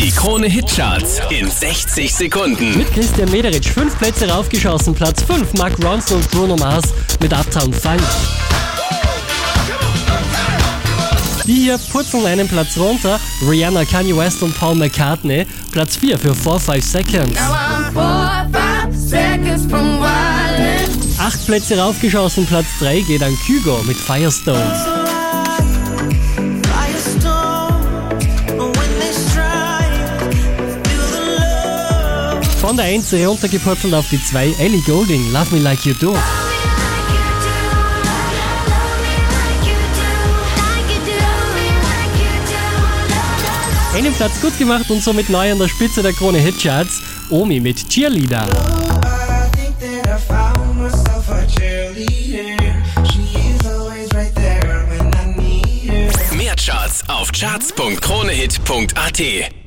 Die Krone Hitcharts in 60 Sekunden. Mit Christian Mederitsch fünf Plätze raufgeschossen. Platz 5 Mark Ronson und Bruno Mars mit Uptown Funk. Die hier purzeln einen Platz runter. Rihanna, Kanye West und Paul McCartney. Platz 4 für 4-5 Seconds. Acht Plätze raufgeschossen. Platz 3 geht an Kygo mit Firestone. Von der 1 runtergepurzelt auf die 2 Ellie Golding, Love Me Like You Do. Einen Platz gut gemacht und somit neu an der Spitze der Krone Hitcharts. Omi mit Cheerleader. Her. Mehr Charts auf charts.kronehit.at.